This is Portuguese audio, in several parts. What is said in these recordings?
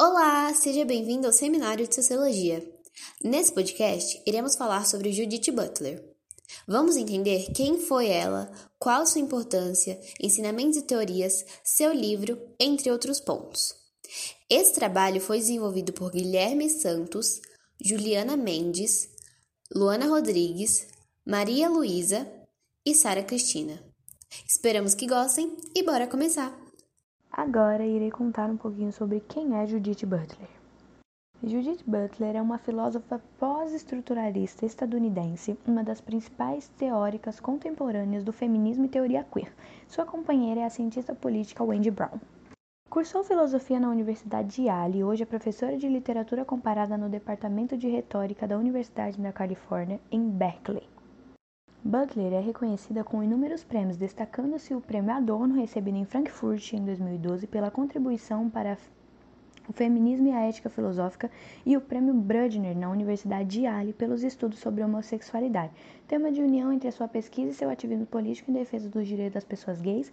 Olá, seja bem-vindo ao Seminário de Sociologia. Nesse podcast, iremos falar sobre Judith Butler. Vamos entender quem foi ela, qual sua importância, ensinamentos e teorias, seu livro, entre outros pontos. Esse trabalho foi desenvolvido por Guilherme Santos, Juliana Mendes, Luana Rodrigues, Maria Luísa e Sara Cristina. Esperamos que gostem e bora começar! Agora irei contar um pouquinho sobre quem é Judith Butler. Judith Butler é uma filósofa pós-estruturalista estadunidense, uma das principais teóricas contemporâneas do feminismo e teoria queer. Sua companheira é a cientista política Wendy Brown. Cursou filosofia na Universidade de Yale e hoje é professora de literatura comparada no Departamento de Retórica da Universidade da Califórnia, em Berkeley. Butler é reconhecida com inúmeros prêmios, destacando-se o Prêmio Adorno recebido em Frankfurt em 2012 pela contribuição para o feminismo e a ética filosófica e o Prêmio Brudner na Universidade de Yale pelos estudos sobre homossexualidade, tema de união entre a sua pesquisa e seu ativismo político em defesa dos direitos das pessoas gays,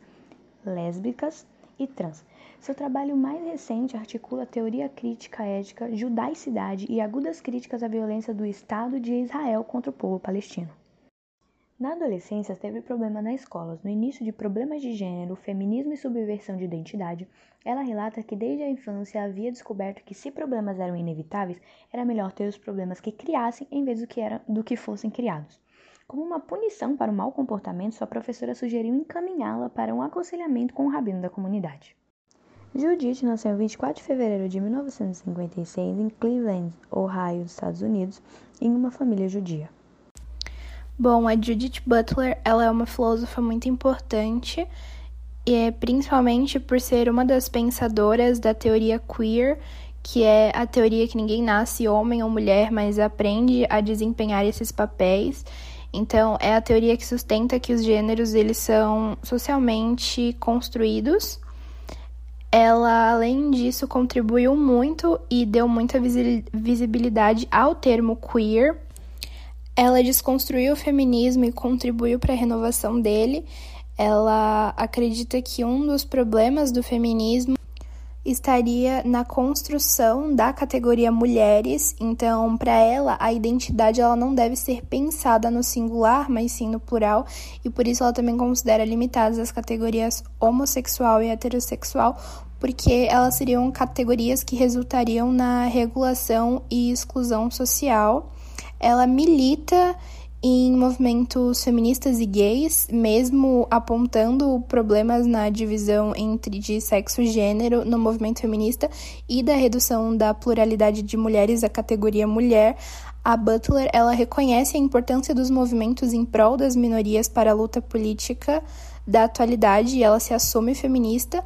lésbicas e trans. Seu trabalho mais recente articula teoria crítica ética, judaicidade e agudas críticas à violência do Estado de Israel contra o povo palestino. Na adolescência, teve problema na escola. No início de problemas de gênero, feminismo e subversão de identidade, ela relata que desde a infância havia descoberto que se problemas eram inevitáveis, era melhor ter os problemas que criassem em vez do que, era, do que fossem criados. Como uma punição para o mau comportamento, sua professora sugeriu encaminhá-la para um aconselhamento com o rabino da comunidade. Judith nasceu em 24 de fevereiro de 1956 em Cleveland, Ohio, Estados Unidos, em uma família judia. Bom, a Judith Butler, ela é uma filósofa muito importante, e é principalmente por ser uma das pensadoras da teoria queer, que é a teoria que ninguém nasce homem ou mulher, mas aprende a desempenhar esses papéis. Então, é a teoria que sustenta que os gêneros eles são socialmente construídos. Ela, além disso, contribuiu muito e deu muita visibilidade ao termo queer, ela desconstruiu o feminismo e contribuiu para a renovação dele. Ela acredita que um dos problemas do feminismo estaria na construção da categoria mulheres. Então, para ela, a identidade ela não deve ser pensada no singular, mas sim no plural, e por isso ela também considera limitadas as categorias homossexual e heterossexual, porque elas seriam categorias que resultariam na regulação e exclusão social ela milita em movimentos feministas e gays, mesmo apontando problemas na divisão entre de sexo e gênero no movimento feminista e da redução da pluralidade de mulheres à categoria mulher. A Butler, ela reconhece a importância dos movimentos em prol das minorias para a luta política da atualidade e ela se assume feminista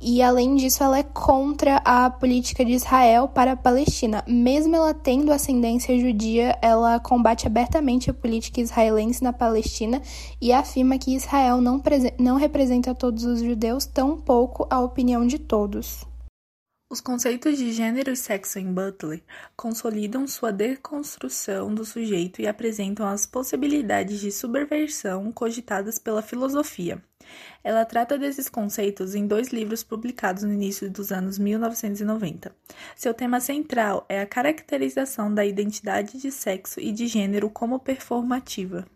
e além disso, ela é contra a política de Israel para a Palestina. Mesmo ela tendo ascendência judia, ela combate abertamente a política israelense na Palestina e afirma que Israel não, não representa todos os judeus, tampouco a opinião de todos. Os conceitos de gênero e sexo em Butler consolidam sua deconstrução do sujeito e apresentam as possibilidades de subversão cogitadas pela filosofia. Ela trata desses conceitos em dois livros publicados no início dos anos 1990. Seu tema central é a caracterização da identidade de sexo e de gênero como performativa.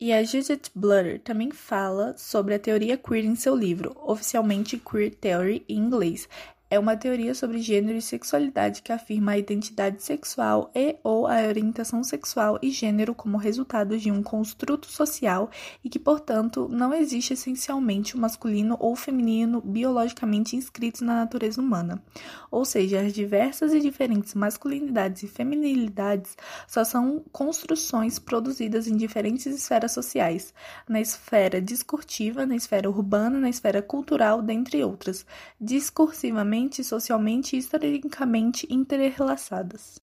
E a Judith Butler também fala sobre a teoria queer em seu livro, oficialmente Queer Theory em inglês, é uma teoria sobre gênero e sexualidade que afirma a identidade sexual e ou a orientação sexual e gênero como resultado de um construto social e que, portanto, não existe essencialmente o masculino ou o feminino biologicamente inscritos na natureza humana. Ou seja, as diversas e diferentes masculinidades e feminilidades só são construções produzidas em diferentes esferas sociais, na esfera discursiva, na esfera urbana, na esfera cultural, dentre outras. Discursivamente socialmente e historicamente interrelacionadas.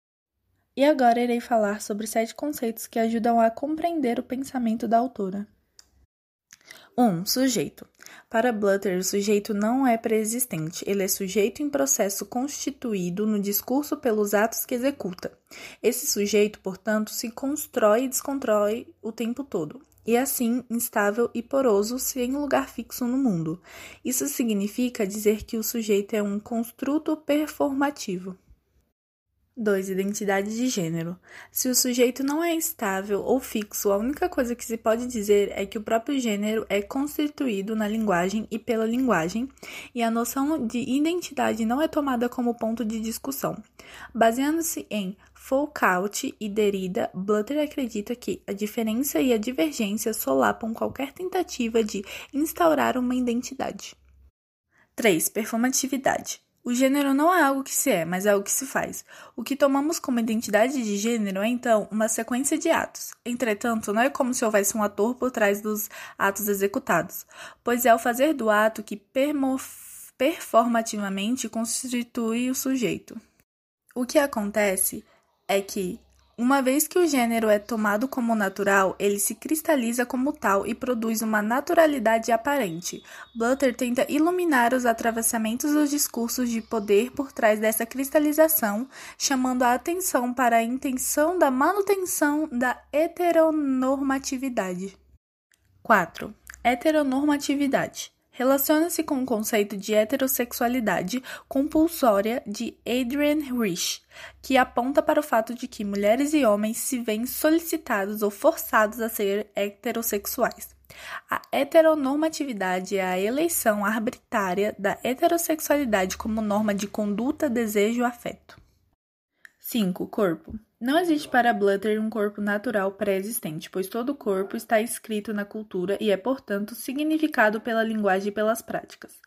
E agora irei falar sobre sete conceitos que ajudam a compreender o pensamento da autora. 1. Um, sujeito. Para Blutter, o sujeito não é preexistente, ele é sujeito em processo constituído no discurso pelos atos que executa. Esse sujeito, portanto, se constrói e desconstrói o tempo todo. E assim instável e poroso sem lugar fixo no mundo. Isso significa dizer que o sujeito é um construto performativo. 2. Identidade de gênero. Se o sujeito não é estável ou fixo, a única coisa que se pode dizer é que o próprio gênero é constituído na linguagem e pela linguagem, e a noção de identidade não é tomada como ponto de discussão. Baseando-se em Foucault e Derrida, Butler acredita que a diferença e a divergência solapam qualquer tentativa de instaurar uma identidade. 3. Performatividade. O gênero não é algo que se é, mas é algo que se faz. O que tomamos como identidade de gênero é então uma sequência de atos. Entretanto, não é como se houvesse um ator por trás dos atos executados, pois é o fazer do ato que performativamente constitui o sujeito. O que acontece é que uma vez que o gênero é tomado como natural, ele se cristaliza como tal e produz uma naturalidade aparente. Butler tenta iluminar os atravessamentos dos discursos de poder por trás dessa cristalização, chamando a atenção para a intenção da manutenção da heteronormatividade. 4. Heteronormatividade relaciona-se com o conceito de heterossexualidade compulsória de Adrian Rich, que aponta para o fato de que mulheres e homens se veem solicitados ou forçados a ser heterossexuais. A heteronormatividade é a eleição arbitrária da heterossexualidade como norma de conduta, desejo e afeto. 5. Corpo. Não existe para Blutter um corpo natural pré-existente, pois todo corpo está escrito na cultura e é, portanto, significado pela linguagem e pelas práticas.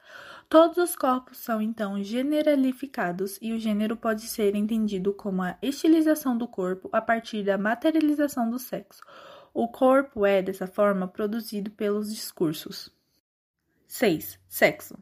Todos os corpos são, então, generalificados e o gênero pode ser entendido como a estilização do corpo a partir da materialização do sexo. O corpo é, dessa forma, produzido pelos discursos. 6. Sexo.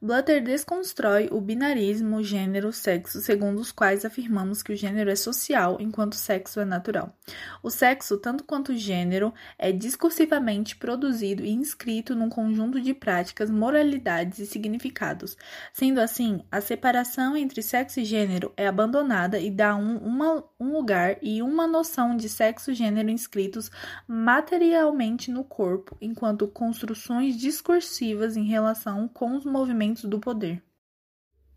Blutter desconstrói o binarismo gênero-sexo, segundo os quais afirmamos que o gênero é social, enquanto o sexo é natural. O sexo, tanto quanto o gênero, é discursivamente produzido e inscrito num conjunto de práticas, moralidades e significados. Sendo assim, a separação entre sexo e gênero é abandonada e dá um, uma, um lugar e uma noção de sexo e gênero inscritos materialmente no corpo, enquanto construções discursivas em relação com os movimentos do poder.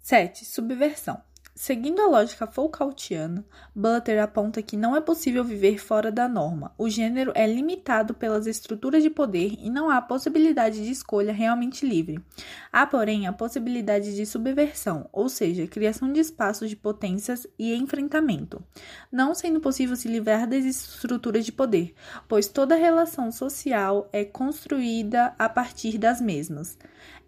7. Subversão. Seguindo a lógica Foucaultiana, Butler aponta que não é possível viver fora da norma. O gênero é limitado pelas estruturas de poder e não há possibilidade de escolha realmente livre. Há, porém, a possibilidade de subversão, ou seja, criação de espaços de potências e enfrentamento, não sendo possível se livrar das estruturas de poder, pois toda relação social é construída a partir das mesmas.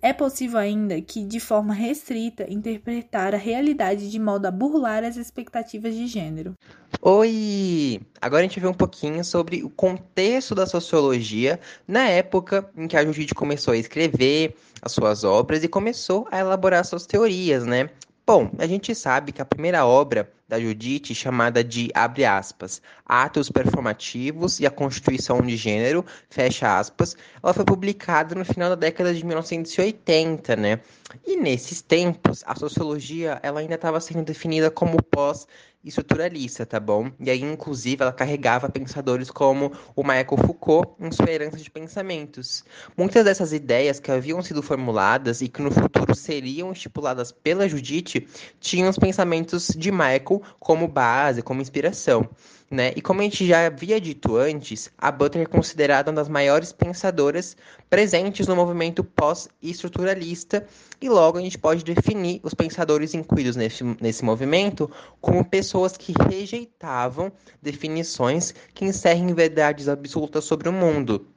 É possível ainda que, de forma restrita, interpretar a realidade de modo a burlar as expectativas de gênero. Oi! Agora a gente vê um pouquinho sobre o contexto da sociologia na época em que a Judite começou a escrever as suas obras e começou a elaborar suas teorias, né? Bom, a gente sabe que a primeira obra da Judite, chamada de, abre aspas, Atos Performativos e a Constituição de Gênero, fecha aspas, ela foi publicada no final da década de 1980, né? E nesses tempos, a sociologia ela ainda estava sendo definida como pós estruturalista, tá bom? E aí, inclusive, ela carregava pensadores como o Michael Foucault em sua herança de pensamentos. Muitas dessas ideias que haviam sido formuladas e que no futuro seriam estipuladas pela Judite tinham os pensamentos de Michael como base, como inspiração. Né? E como a gente já havia dito antes, a Butler é considerada uma das maiores pensadoras presentes no movimento pós-estruturalista, e logo a gente pode definir os pensadores incluídos nesse, nesse movimento como pessoas que rejeitavam definições que encerrem verdades absolutas sobre o mundo,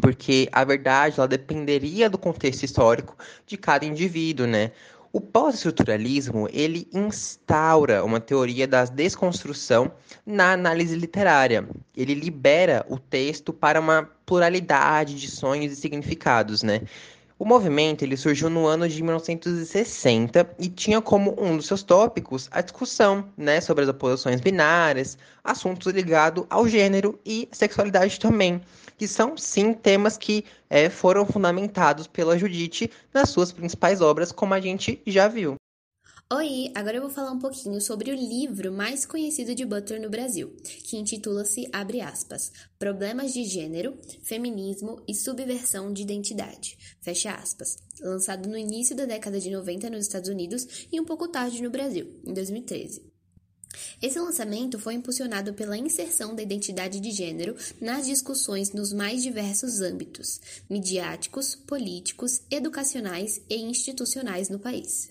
porque a verdade ela dependeria do contexto histórico de cada indivíduo, né? O pós-estruturalismo, ele instaura uma teoria da desconstrução na análise literária. Ele libera o texto para uma pluralidade de sonhos e significados, né? O movimento ele surgiu no ano de 1960 e tinha como um dos seus tópicos a discussão né, sobre as oposições binárias, assuntos ligados ao gênero e sexualidade também que são sim temas que é, foram fundamentados pela Judite nas suas principais obras, como a gente já viu. Oi, agora eu vou falar um pouquinho sobre o livro mais conhecido de Butler no Brasil, que intitula-se, abre aspas, Problemas de Gênero, Feminismo e Subversão de Identidade, fecha aspas, lançado no início da década de 90 nos Estados Unidos e um pouco tarde no Brasil, em 2013. Esse lançamento foi impulsionado pela inserção da identidade de gênero nas discussões nos mais diversos âmbitos midiáticos, políticos, educacionais e institucionais no país.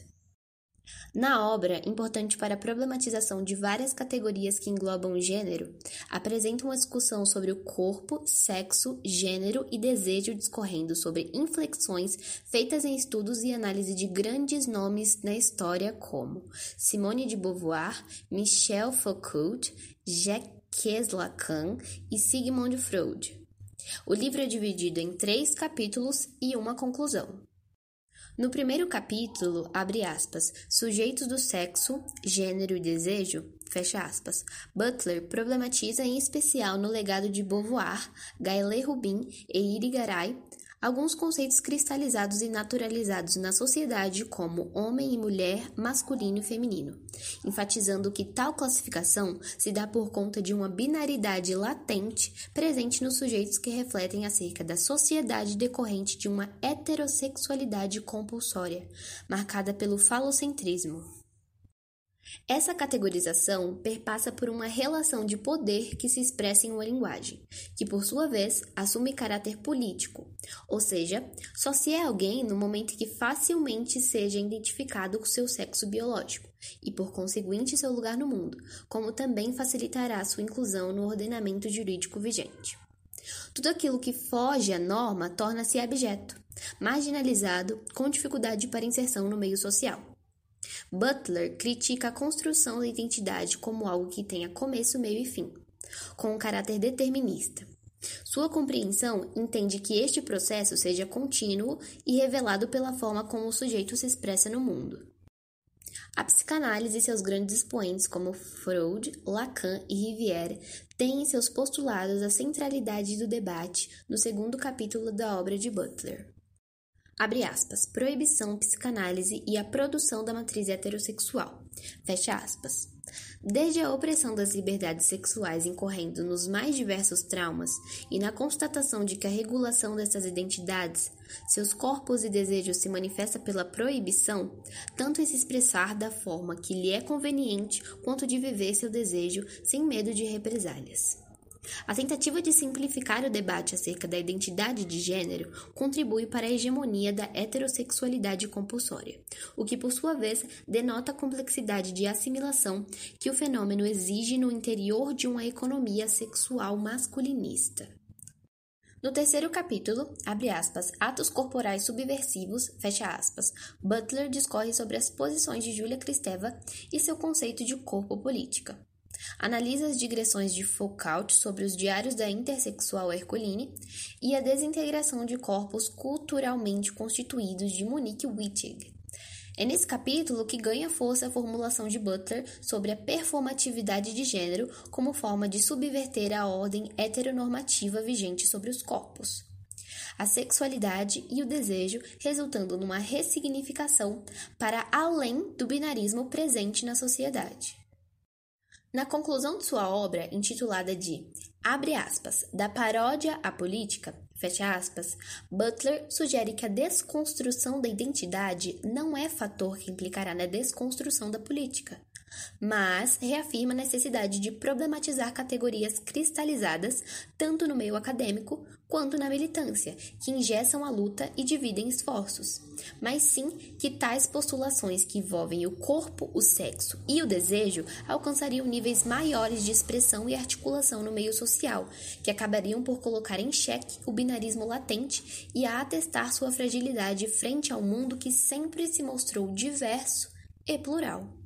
Na obra, importante para a problematização de várias categorias que englobam o gênero, apresenta uma discussão sobre o corpo, sexo, gênero e desejo discorrendo sobre inflexões feitas em estudos e análise de grandes nomes na história como Simone de Beauvoir, Michel Foucault, Jacques Lacan e Sigmund Freud. O livro é dividido em três capítulos e uma conclusão. No primeiro capítulo, abre aspas, sujeitos do sexo, gênero e desejo, fecha aspas, Butler problematiza em especial no legado de Beauvoir, Gaëlle Rubin e Irigaray alguns conceitos cristalizados e naturalizados na sociedade como homem e mulher, masculino e feminino, enfatizando que tal classificação se dá por conta de uma binaridade latente presente nos sujeitos que refletem acerca da sociedade decorrente de uma heterossexualidade compulsória, marcada pelo falocentrismo. Essa categorização perpassa por uma relação de poder que se expressa em uma linguagem, que por sua vez assume caráter político, ou seja, só se é alguém no momento que facilmente seja identificado com seu sexo biológico e por conseguinte seu lugar no mundo, como também facilitará sua inclusão no ordenamento jurídico vigente. Tudo aquilo que foge à norma torna-se abjeto, marginalizado, com dificuldade para inserção no meio social. Butler critica a construção da identidade como algo que tenha começo, meio e fim, com um caráter determinista. Sua compreensão entende que este processo seja contínuo e revelado pela forma como o sujeito se expressa no mundo. A psicanálise e seus grandes expoentes, como Freud, Lacan e Rivière, têm em seus postulados a centralidade do debate no segundo capítulo da obra de Butler abre aspas, proibição, psicanálise e a produção da matriz heterossexual, fecha aspas. Desde a opressão das liberdades sexuais incorrendo nos mais diversos traumas e na constatação de que a regulação dessas identidades, seus corpos e desejos se manifesta pela proibição, tanto em se expressar da forma que lhe é conveniente quanto de viver seu desejo sem medo de represálias. A tentativa de simplificar o debate acerca da identidade de gênero contribui para a hegemonia da heterossexualidade compulsória, o que, por sua vez, denota a complexidade de assimilação que o fenômeno exige no interior de uma economia sexual masculinista. No terceiro capítulo, abre aspas, atos corporais subversivos, fecha aspas, Butler discorre sobre as posições de Julia Kristeva e seu conceito de corpo política. Analisa as digressões de Foucault sobre os diários da intersexual Herculine e a desintegração de corpos culturalmente constituídos de Monique Wittig. É nesse capítulo que ganha força a formulação de Butler sobre a performatividade de gênero como forma de subverter a ordem heteronormativa vigente sobre os corpos. A sexualidade e o desejo resultando numa ressignificação para além do binarismo presente na sociedade. Na conclusão de sua obra, intitulada de Abre aspas, da paródia à política, fecha aspas, Butler sugere que a desconstrução da identidade não é fator que implicará na desconstrução da política, mas reafirma a necessidade de problematizar categorias cristalizadas tanto no meio acadêmico quanto na militância, que ingessam a luta e dividem esforços, mas sim que tais postulações que envolvem o corpo, o sexo e o desejo alcançariam níveis maiores de expressão e articulação no meio social, que acabariam por colocar em xeque o binarismo latente e a atestar sua fragilidade frente ao mundo que sempre se mostrou diverso e plural.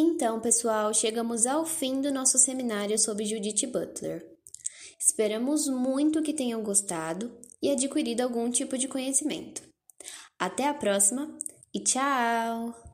Então, pessoal, chegamos ao fim do nosso seminário sobre Judith Butler. Esperamos muito que tenham gostado e adquirido algum tipo de conhecimento. Até a próxima e tchau!